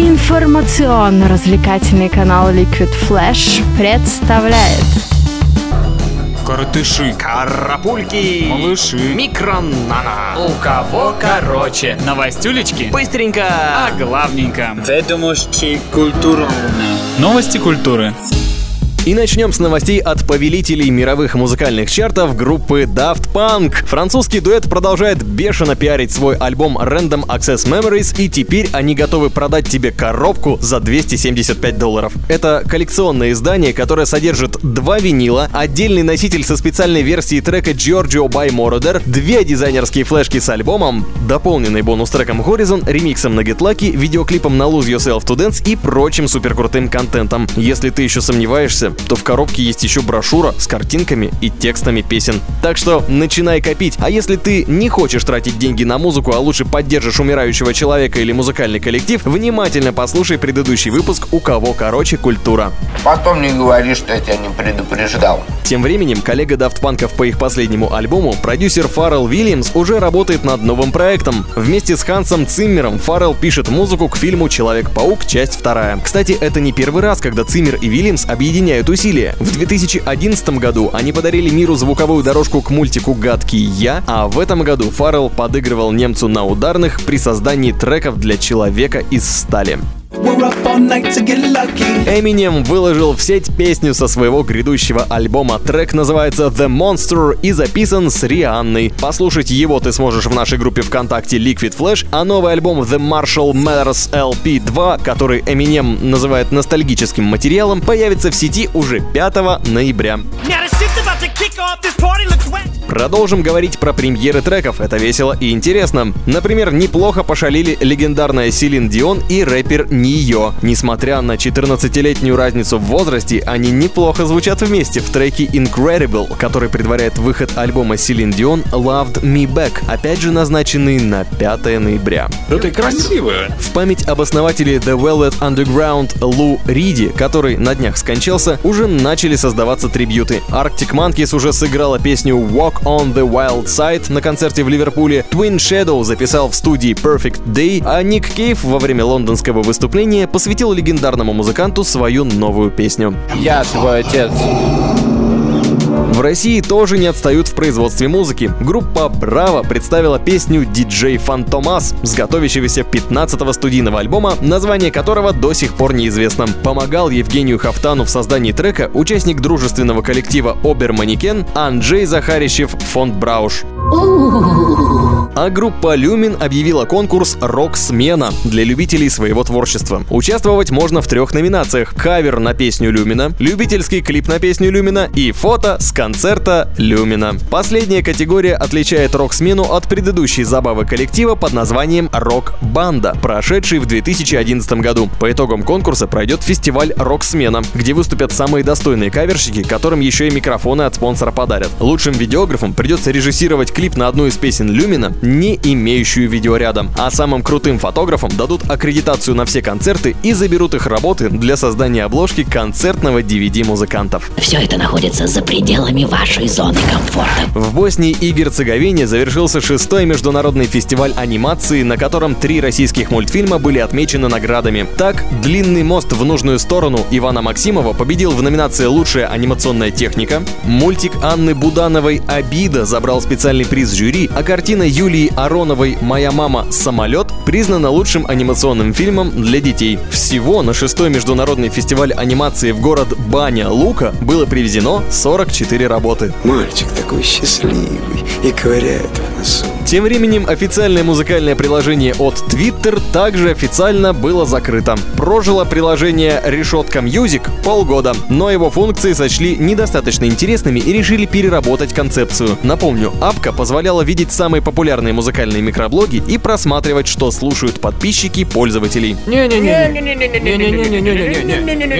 Информационно-развлекательный канал Liquid Flash представляет Коротыши, Карапульки, малыши, микронана. у кого короче, новостюлечки, Быстренько. а главненько. Ведомости культуры. Новости культуры. И начнем с новостей от повелителей мировых музыкальных чартов группы Daft Punk. Французский дуэт продолжает бешено пиарить свой альбом Random Access Memories, и теперь они готовы продать тебе коробку за 275 долларов. Это коллекционное издание, которое содержит два винила, отдельный носитель со специальной версией трека Giorgio by Moroder, две дизайнерские флешки с альбомом, дополненный бонус-треком Horizon, ремиксом на Get Lucky, видеоклипом на Lose Yourself to Dance и прочим суперкрутым контентом. Если ты еще сомневаешься, то в коробке есть еще брошюра с картинками и текстами песен. Так что начинай копить. А если ты не хочешь тратить деньги на музыку, а лучше поддержишь умирающего человека или музыкальный коллектив, внимательно послушай предыдущий выпуск «У кого короче культура». Потом не говори, что я тебя не предупреждал. Тем временем, коллега Daft Punk'ов по их последнему альбому, продюсер Фаррелл Вильямс уже работает над новым проектом. Вместе с Хансом Циммером Фаррелл пишет музыку к фильму «Человек-паук. Часть вторая». Кстати, это не первый раз, когда Циммер и Вильямс объединяют усилия. В 2011 году они подарили миру звуковую дорожку к мультику «Гадкий я», а в этом году Фаррелл подыгрывал немцу на ударных при создании треков для «Человека из стали». Эминем выложил в сеть песню со своего грядущего альбома. Трек называется The Monster и записан с Рианной. Послушать его ты сможешь в нашей группе ВКонтакте Liquid Flash, а новый альбом The Marshall Matters LP2, который Эминем называет ностальгическим материалом, появится в сети уже 5 ноября. Продолжим говорить про премьеры треков, это весело и интересно. Например, неплохо пошалили легендарная Силин Дион и рэпер Нио. Несмотря на 14-летнюю разницу в возрасте, они неплохо звучат вместе в треке Incredible, который предваряет выход альбома Силин Дион Loved Me Back, опять же назначенный на 5 ноября. Ты красивая. В память об основателе The Velvet Underground Лу Риди, который на днях скончался, уже начали создаваться трибьюты. Arctic Monkeys уже сыграла песню Walk on the Wild Side на концерте в Ливерпуле, Twin Shadow записал в студии Perfect Day, а Ник Кейв во время лондонского выступления посвятил легендарному музыканту свою новую песню. Я твой отец. В России тоже не отстают в производстве музыки. Группа Браво представила песню «Диджей Фантомас» с готовящегося 15-го студийного альбома, название которого до сих пор неизвестно. Помогал Евгению Хафтану в создании трека участник дружественного коллектива Обер Манекен Анджей Захарищев фонд Брауш. А группа Люмин объявила конкурс «Рок-смена» для любителей своего творчества. Участвовать можно в трех номинациях. Кавер на песню Люмина, любительский клип на песню Люмина и фото с концерта Люмина. Последняя категория отличает рок-смену от предыдущей забавы коллектива под названием «Рок-банда», прошедший в 2011 году. По итогам конкурса пройдет фестиваль «Рок-смена», где выступят самые достойные каверщики, которым еще и микрофоны от спонсора подарят. Лучшим видеографам придется режиссировать клип на одну из песен Люмина, не имеющую видеоряда. А самым крутым фотографам дадут аккредитацию на все концерты и заберут их работы для создания обложки концертного DVD музыкантов. Все это находится за пределами вашей зоны комфорта. В Боснии и Герцеговине завершился шестой международный фестиваль анимации, на котором три российских мультфильма были отмечены наградами. Так, «Длинный мост в нужную сторону» Ивана Максимова победил в номинации «Лучшая анимационная техника», мультик Анны Будановой «Обида» забрал специальный приз жюри, а картина Юлии Ароновой «Моя мама. Самолет» признана лучшим анимационным фильмом для детей. Всего на шестой международный фестиваль анимации в город Баня Лука было привезено 44 работы. Мальчик такой счастливый и ковыряет в носу. Тем временем официальное музыкальное приложение от Twitter также официально было закрыто. Прожило приложение Решетка Music полгода, но его функции сочли недостаточно интересными и решили переработать концепцию. Напомню, апка позволяла видеть самые популярные музыкальные микроблоги и просматривать, что слушают подписчики пользователей.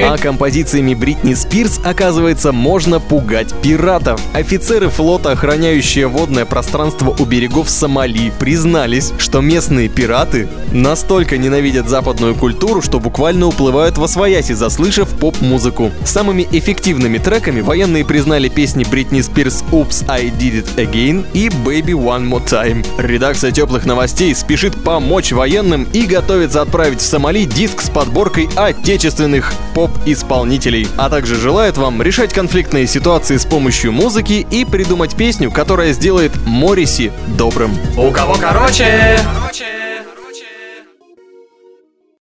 А композициями Бритни Спирс, оказывается, можно пугать пиратов. Офицеры флота, охраняющие водное пространство у берегов Сомали признались, что местные пираты настолько ненавидят западную культуру, что буквально уплывают во свояси, заслышав поп-музыку. Самыми эффективными треками военные признали песни Бритни Спирс «Oops, I Did It Again» и «Baby One More Time». Редакция теплых новостей спешит помочь военным и готовится отправить в Сомали диск с подборкой отечественных поп-исполнителей, а также желает вам решать конфликтные ситуации с помощью музыки и придумать песню, которая сделает Морриси добрым. У кого короче? короче.